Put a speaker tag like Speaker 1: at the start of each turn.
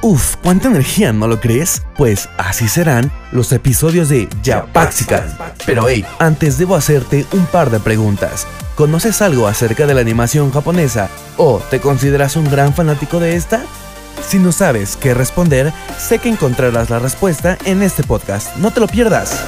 Speaker 1: Uf, cuánta energía, ¿no lo crees? Pues así serán los episodios de Yapaxican. Pero hey, antes debo hacerte un par de preguntas. ¿Conoces algo acerca de la animación japonesa o te consideras un gran fanático de esta? Si no sabes qué responder, sé que encontrarás la respuesta en este podcast. No te lo pierdas.